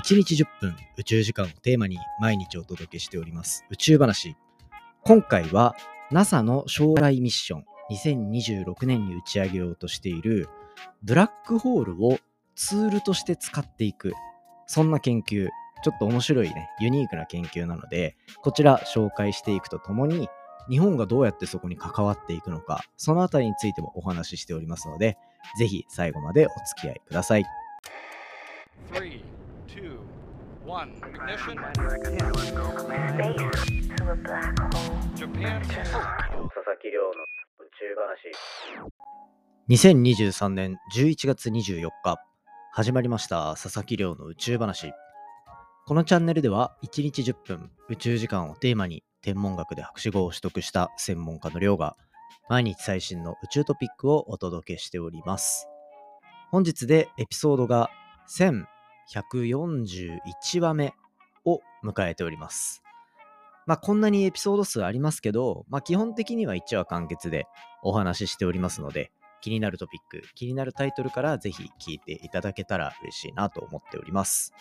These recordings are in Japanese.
1日10分宇宙時間をテーマに毎日お届けしております宇宙話。今回は NASA の将来ミッション2026年に打ち上げようとしているブラックホールをツールとして使っていくそんな研究ちょっと面白いねユニークな研究なのでこちら紹介していくとともに日本がどうやってそこに関わっていくのかそのあたりについてもお話ししておりますのでぜひ最後までお付き合いください。Two, one, ignition. Japan. 佐々木亮の宇宙話。2023年11月24日、始まりました佐々木亮の宇宙話。このチャンネルでは1日10分宇宙時間をテーマに天文学で博士号を取得した専門家の亮が毎日最新の宇宙トピックをお届けしております。本日でエピソードが141話目を迎えております。まあこんなにエピソード数ありますけど、まあ基本的には1話完結でお話ししておりますので、気になるトピック、気になるタイトルからぜひ聞いていただけたら嬉しいなと思っております。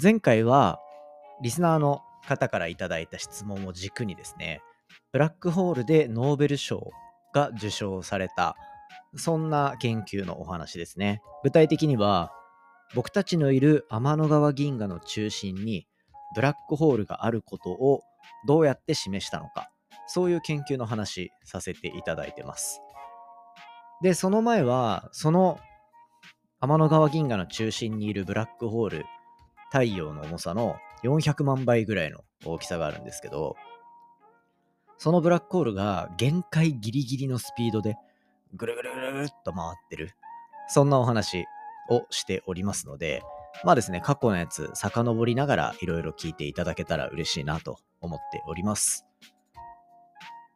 前回はリスナーの方からいただいた質問を軸にですね、ブラックホールでノーベル賞が受賞された、そんな研究のお話ですね。具体的には、僕たちのいる天の川銀河の中心にブラックホールがあることをどうやって示したのか、そういう研究の話させていただいてます。で、その前は、その天の川銀河の中心にいるブラックホール、太陽の重さの400万倍ぐらいの大きさがあるんですけど、そのブラックホールが限界ギリギリのスピードでぐるぐるぐるっと回ってる。そんなお話をしておりますので、まあですね、過去のやつ遡りながらいろいろ聞いていただけたら嬉しいなと思っております。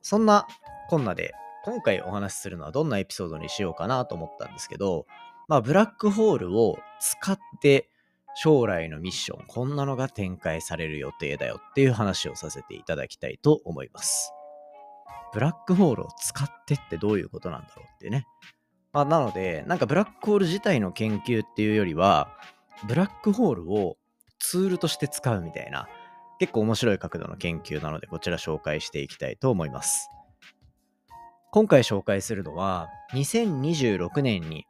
そんなこんなで今回お話しするのはどんなエピソードにしようかなと思ったんですけど、まあブラックホールを使って将来のミッション、こんなのが展開される予定だよっていう話をさせていただきたいと思います。ブラックホールを使ってってどういうことなんだろうってね。まあ、なので、なんかブラックホール自体の研究っていうよりは、ブラックホールをツールとして使うみたいな、結構面白い角度の研究なので、こちら紹介していきたいと思います。今回紹介するのは、2026年に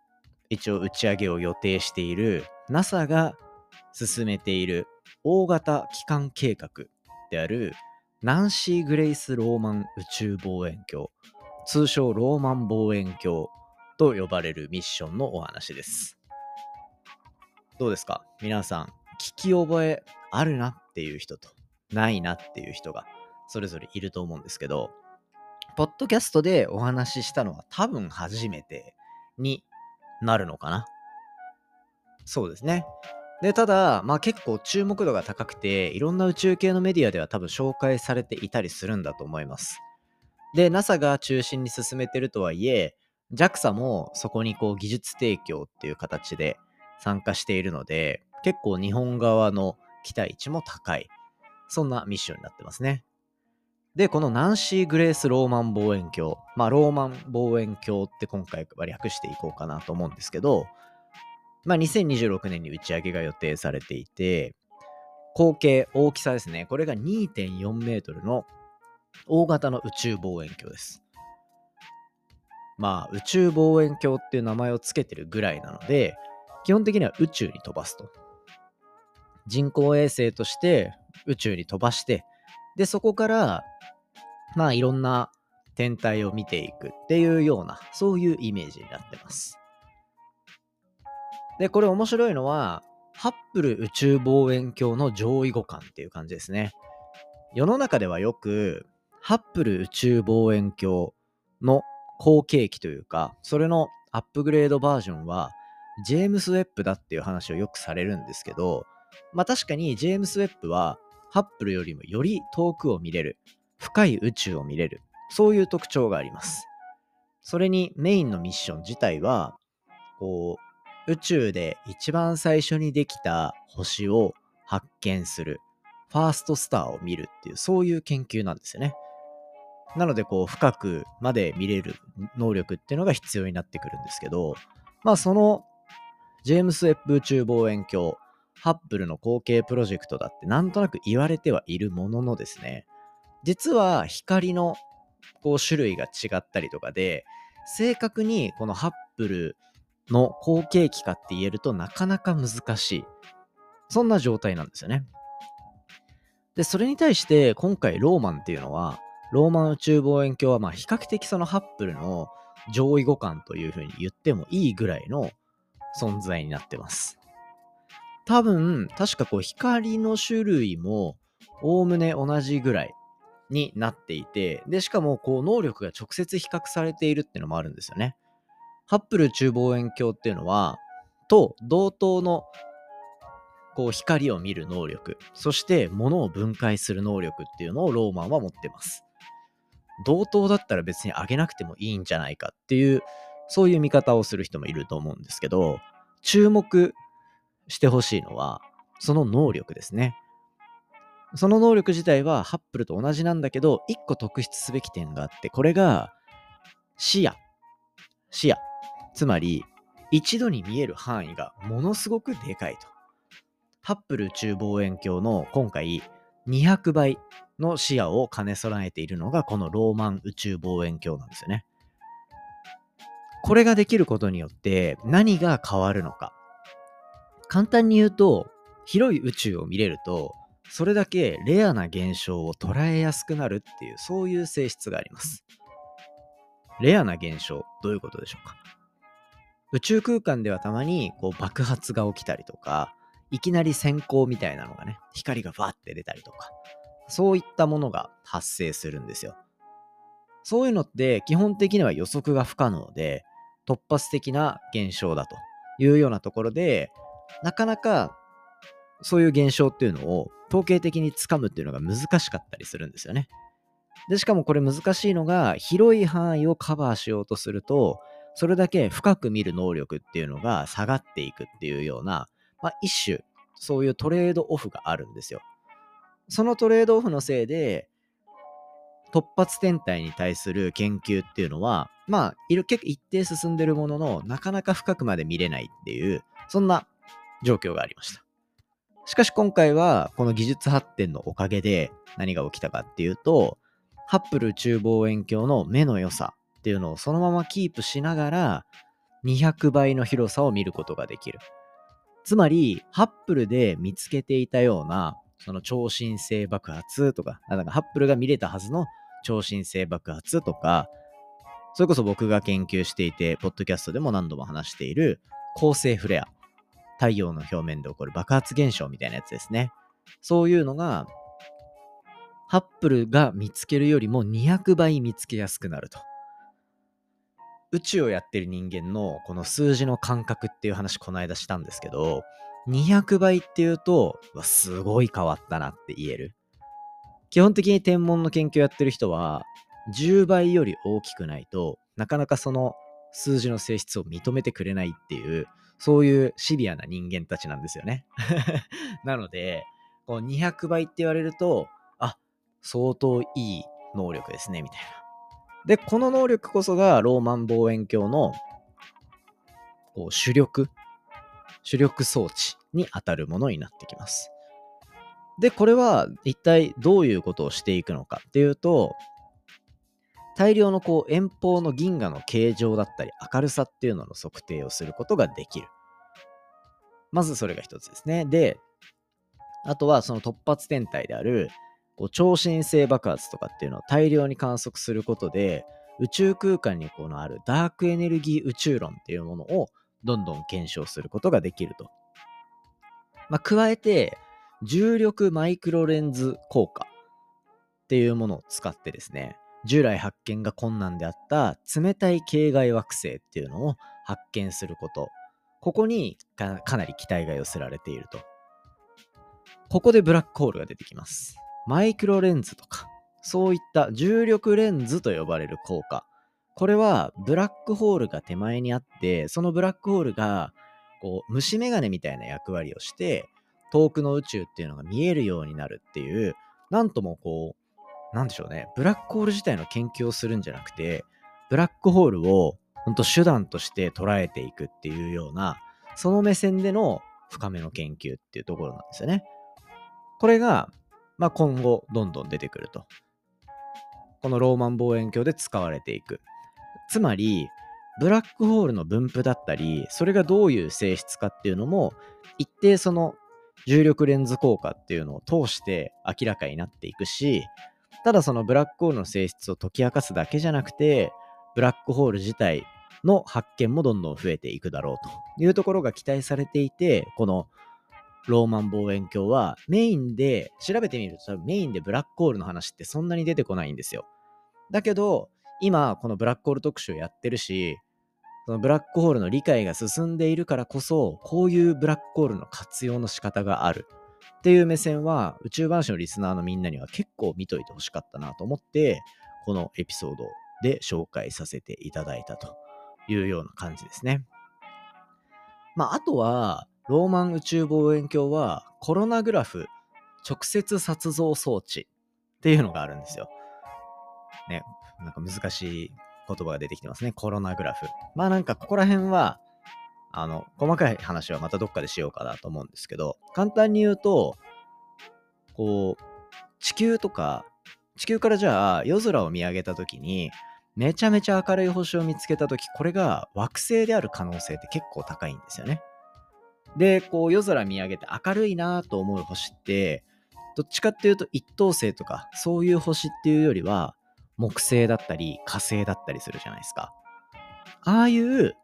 一応打ち上げを予定している NASA が進めている大型機関計画であるナンシー・グレイス・ローマン宇宙望遠鏡通称ローマン望遠鏡と呼ばれるミッションのお話ですどうですか？皆さん聞き覚えあるなっていう人とないなっていう人がそれぞれいると思うんですけどポッドキャストでお話ししたのは多分初めてになるのかな？そうですね。で、ただ、まあ結構注目度が高くて、いろんな宇宙系のメディアでは多分紹介されていたりするんだと思います。で、NASA が中心に進めてるとはいえ、JAXA もそこにこう技術提供っていう形で参加しているので、結構日本側の期待値も高い。そんなミッションになってますね。で、このナンシー・グレース・ローマン望遠鏡。まあ、ローマン望遠鏡って今回は略していこうかなと思うんですけど、まあ、2026年に打ち上げが予定されていて、口径、大きさですね。これが2.4メートルの大型の宇宙望遠鏡です。まあ、宇宙望遠鏡っていう名前を付けてるぐらいなので、基本的には宇宙に飛ばすと。人工衛星として宇宙に飛ばして、で、そこから、まあ、いろんな天体を見ていくっていうような、そういうイメージになってます。で、これ面白いのは、ハッブル宇宙望遠鏡の上位互換っていう感じですね。世の中ではよく、ハッブル宇宙望遠鏡の後継機というか、それのアップグレードバージョンは、ジェームス・ウェッブだっていう話をよくされるんですけど、まあ確かにジェームス・ウェッブは、ハッブルよりもより遠くを見れる、深い宇宙を見れる、そういう特徴があります。それにメインのミッション自体は、こう、宇宙で一番最初にできた星を発見する、ファーストスターを見るっていう、そういう研究なんですよね。なので、こう、深くまで見れる能力っていうのが必要になってくるんですけど、まあ、その、ジェームス・ウェッブ宇宙望遠鏡、ハッブルの後継プロジェクトだってなんとなく言われてはいるもののですね、実は光のこう種類が違ったりとかで、正確にこのハッブルの後継機かって言えるとなかなか難しい。そんな状態なんですよね。で、それに対して今回ローマンっていうのは、ローマン宇宙望遠鏡はまあ比較的そのハッブルの上位互換というふうに言ってもいいぐらいの存在になってます。多分、確かこう光の種類もおおむね同じぐらいになっていて、で、しかもこう能力が直接比較されているっていうのもあるんですよね。ハッブル中望遠鏡っていうのは、と同等のこう光を見る能力、そして物を分解する能力っていうのをローマンは持ってます。同等だったら別に上げなくてもいいんじゃないかっていう、そういう見方をする人もいると思うんですけど、注目してほしいのは、その能力ですね。その能力自体はハッブルと同じなんだけど、一個特筆すべき点があって、これが視野。視野。つまり、一度に見える範囲がものすごくでかいと。ハッブル宇宙望遠鏡の今回200倍の視野を兼ね備えているのがこのローマン宇宙望遠鏡なんですよね。これができることによって何が変わるのか。簡単に言うと、広い宇宙を見れると、それだけレアな現象を捉えやすくなるっていう、そういう性質があります。レアな現象、どういうことでしょうか宇宙空間ではたまにこう爆発が起きたりとか、いきなり閃光みたいなのがね、光がバーって出たりとか、そういったものが発生するんですよ。そういうのって基本的には予測が不可能で、突発的な現象だというようなところで、なかなかそういう現象っていうのを統計的につかむっていうのが難しかったりするんですよね。で、しかもこれ難しいのが、広い範囲をカバーしようとすると、それだけ深く見る能力っていうのが下がっていくっていうような、まあ、一種、そういうトレードオフがあるんですよ。そのトレードオフのせいで、突発天体に対する研究っていうのは、まあ、いる結構一定進んでるものの、なかなか深くまで見れないっていう、そんな状況がありました。しかし今回は、この技術発展のおかげで何が起きたかっていうと、ハッブル宇宙望遠鏡の目の良さっていうのをそのままキープしながら、200倍の広さを見ることができる。つまり、ハッブルで見つけていたようなその超新星爆発とか、なんかハッブルが見れたはずの超新星爆発とか、それこそ僕が研究していて、ポッドキャストでも何度も話している恒星フレア。太陽の表面で起こる爆発現象みたいなやつですね。そういうのが、ハッブルが見つけるよりも200倍見つけやすくなると。宇宙をやってる人間のこの数字の感覚っていう話この間したんですけど、200倍っていうとわ、すごい変わったなって言える。基本的に天文の研究やってる人は、10倍より大きくないとなかなかその数字の性質を認めてくれないっていう、そういうシビアな人間たちなんですよね。なので、こう200倍って言われると、あ、相当いい能力ですね、みたいな。で、この能力こそがローマン望遠鏡のこう主力主力装置に当たるものになってきます。で、これは一体どういうことをしていくのかっていうと、大量のこう遠方の銀河の形状だったり明るさっていうのの測定をすることができる。まずそれが一つですね。で、あとはその突発天体であるこう超新星爆発とかっていうのを大量に観測することで宇宙空間にこのあるダークエネルギー宇宙論っていうものをどんどん検証することができると。まあ、加えて、重力マイクロレンズ効果っていうものを使ってですね、従来発見が困難であった冷たい系外惑星っていうのを発見すること。ここにかなり期待が寄せられていると。ここでブラックホールが出てきます。マイクロレンズとか、そういった重力レンズと呼ばれる効果。これはブラックホールが手前にあって、そのブラックホールがこう虫眼鏡みたいな役割をして、遠くの宇宙っていうのが見えるようになるっていう、なんともこう、なんでしょうね、ブラックホール自体の研究をするんじゃなくて、ブラックホールを本当手段として捉えていくっていうような、その目線での深めの研究っていうところなんですよね。これが、まあ、今後どんどん出てくると。このローマン望遠鏡で使われていく。つまり、ブラックホールの分布だったり、それがどういう性質かっていうのも、一定その重力レンズ効果っていうのを通して明らかになっていくし、ただそのブラックホールの性質を解き明かすだけじゃなくて、ブラックホール自体の発見もどんどん増えていくだろうというところが期待されていて、このローマン望遠鏡はメインで、調べてみると多分メインでブラックホールの話ってそんなに出てこないんですよ。だけど、今このブラックホール特集やってるし、そのブラックホールの理解が進んでいるからこそ、こういうブラックホールの活用の仕方があるっていう目線は、宇宙話のリスナーのみんなには結構見といてほしかったなと思って、このエピソードで紹介させていただいたというような感じですね。まあ、あとは、ローマン宇宙望遠鏡はコロナグラフ直接撮像装置っていうのがあるんですよ。ね、なんか難しい言葉が出てきてますね。コロナグラフ。まあなんかここら辺は、あの、細かい話はまたどっかでしようかなと思うんですけど、簡単に言うと、こう、地球とか、地球からじゃあ夜空を見上げた時に、めちゃめちゃ明るい星を見つけた時、これが惑星である可能性って結構高いんですよね。で、こう夜空見上げて明るいなと思う星って、どっちかっていうと一等星とかそういう星っていうよりは木星だったり火星だったりするじゃないですか。ああいう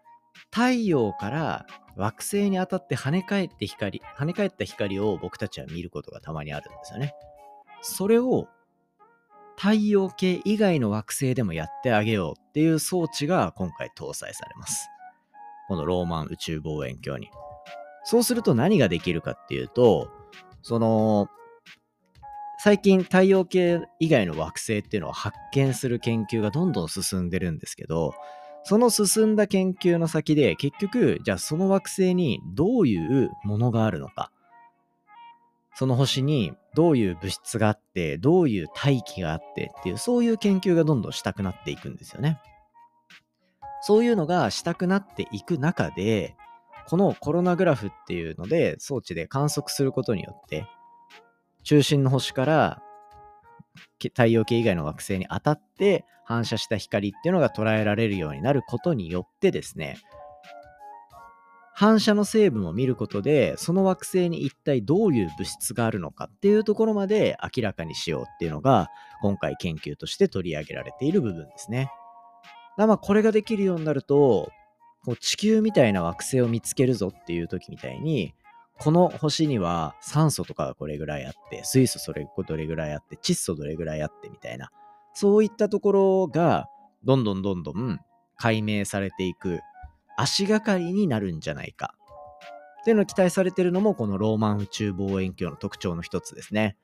太陽から惑星に当たって跳ね返って光、跳ね返った光を僕たちは見ることがたまにあるんですよね。それを太陽系以外の惑星でもやってあげようっていう装置が今回搭載されます。このローマン宇宙望遠鏡に。そうすると何ができるかっていうと、その、最近太陽系以外の惑星っていうのを発見する研究がどんどん進んでるんですけど、その進んだ研究の先で結局、じゃあその惑星にどういうものがあるのか、その星にどういう物質があって、どういう大気があってっていう、そういう研究がどんどんしたくなっていくんですよね。そういうのがしたくなっていく中で、このコロナグラフっていうので装置で観測することによって、中心の星から太陽系以外の惑星に当たって反射した光っていうのが捉えられるようになることによってですね、反射の成分を見ることで、その惑星に一体どういう物質があるのかっていうところまで明らかにしようっていうのが、今回研究として取り上げられている部分ですね。だまあこれができるようになると、こう地球みたいな惑星を見つけるぞっていう時みたいに、この星には酸素とかがこれぐらいあって、水素それどれぐらいあって、窒素どれぐらいあってみたいな、そういったところがどんどんどんどん解明されていく足がかりになるんじゃないか。っていうのを期待されてるのもこのローマン宇宙望遠鏡の特徴の一つですね。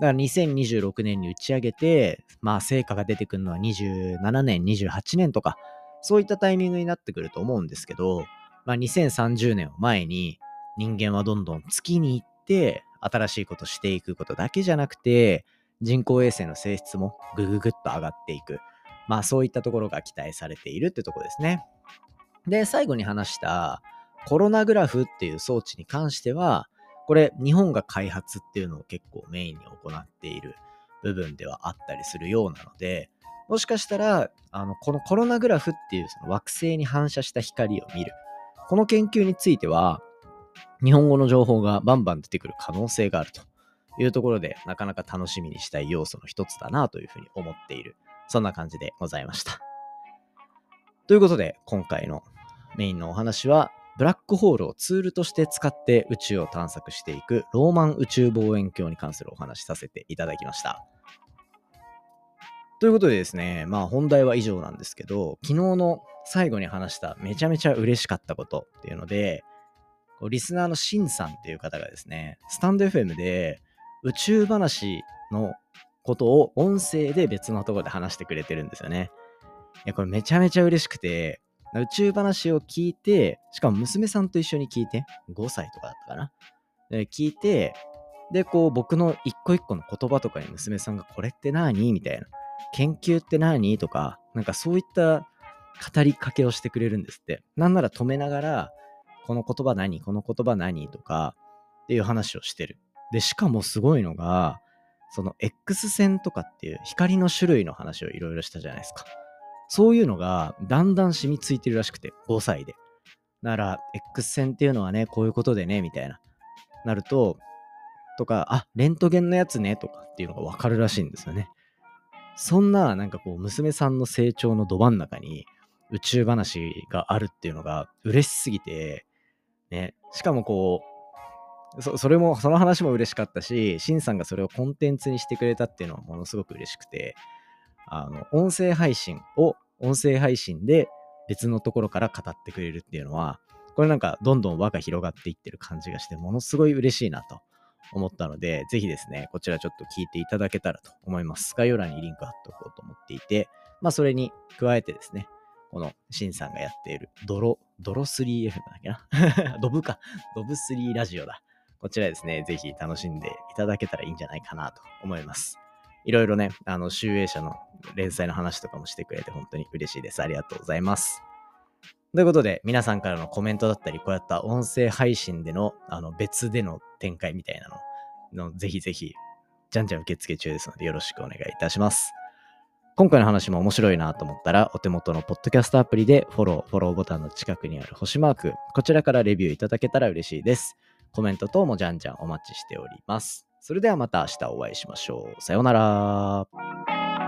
だから2026年に打ち上げて、まあ成果が出てくるのは27年、28年とか、そういったタイミングになってくると思うんですけど、まあ2030年を前に、人間はどんどん月に行って新しいことしていくことだけじゃなくて人工衛星の性質もぐぐぐっと上がっていく。まあそういったところが期待されているってとこですね。で最後に話したコロナグラフっていう装置に関してはこれ日本が開発っていうのを結構メインに行っている部分ではあったりするようなのでもしかしたらあのこのコロナグラフっていうその惑星に反射した光を見るこの研究については日本語の情報がバンバン出てくる可能性があるというところで、なかなか楽しみにしたい要素の一つだなというふうに思っている、そんな感じでございました。ということで、今回のメインのお話は、ブラックホールをツールとして使って宇宙を探索していくローマン宇宙望遠鏡に関するお話させていただきました。ということでですね、まあ本題は以上なんですけど、昨日の最後に話しためちゃめちゃ嬉しかったことっていうので、リスナーのシンさんっていう方がですね、スタンド FM で宇宙話のことを音声で別のところで話してくれてるんですよね。いや、これめちゃめちゃ嬉しくて、宇宙話を聞いて、しかも娘さんと一緒に聞いて、5歳とかだったかな。で聞いて、で、こう僕の一個一個の言葉とかに娘さんがこれって何？みたいな。研究って何？とか、なんかそういった語りかけをしてくれるんですって。なんなら止めながら、この言葉何この言葉何？とかっていう話をしてる。で、しかもすごいのが、その X 線とかっていう光の種類の話をいろいろしたじゃないですか。そういうのがだんだん染みついてるらしくて、5歳で。なら、X 線っていうのはね、こういうことでね、みたいな。なると、とか、あ、レントゲンのやつね、とかっていうのがわかるらしいんですよね。そんな、なんかこう、娘さんの成長のど真ん中に宇宙話があるっていうのが嬉しすぎて、ね、しかもこう、それも、その話も嬉しかったし、シンさんがそれをコンテンツにしてくれたっていうのはものすごく嬉しくて、あの、音声配信を、音声配信で別のところから語ってくれるっていうのは、これなんかどんどん輪が広がっていってる感じがして、ものすごい嬉しいなと思ったので、ぜひですね、こちらちょっと聞いていただけたらと思います。概要欄にリンク貼っておこうと思っていて、まあそれに加えてですね、このシンさんがやっているドロ、ドロ 3F だっけな？ドブか。ドブ3ラジオだ。こちらですね、ぜひ楽しんでいただけたらいいんじゃないかなと思います。いろいろね、あの、集英社の連載の話とかもしてくれて本当に嬉しいです。ありがとうございます。ということで、皆さんからのコメントだったり、こうやった音声配信での、あの、別での展開みたいなの、のぜひぜひ、じゃんじゃん受付中ですので、よろしくお願いいたします。今回の話も面白いなと思ったら、お手元のポッドキャストアプリでフォロー、フォローボタンの近くにある星マーク、こちらからレビューいただけたら嬉しいです。コメント等もじゃんじゃんお待ちしております。それではまた明日お会いしましょう。さようなら。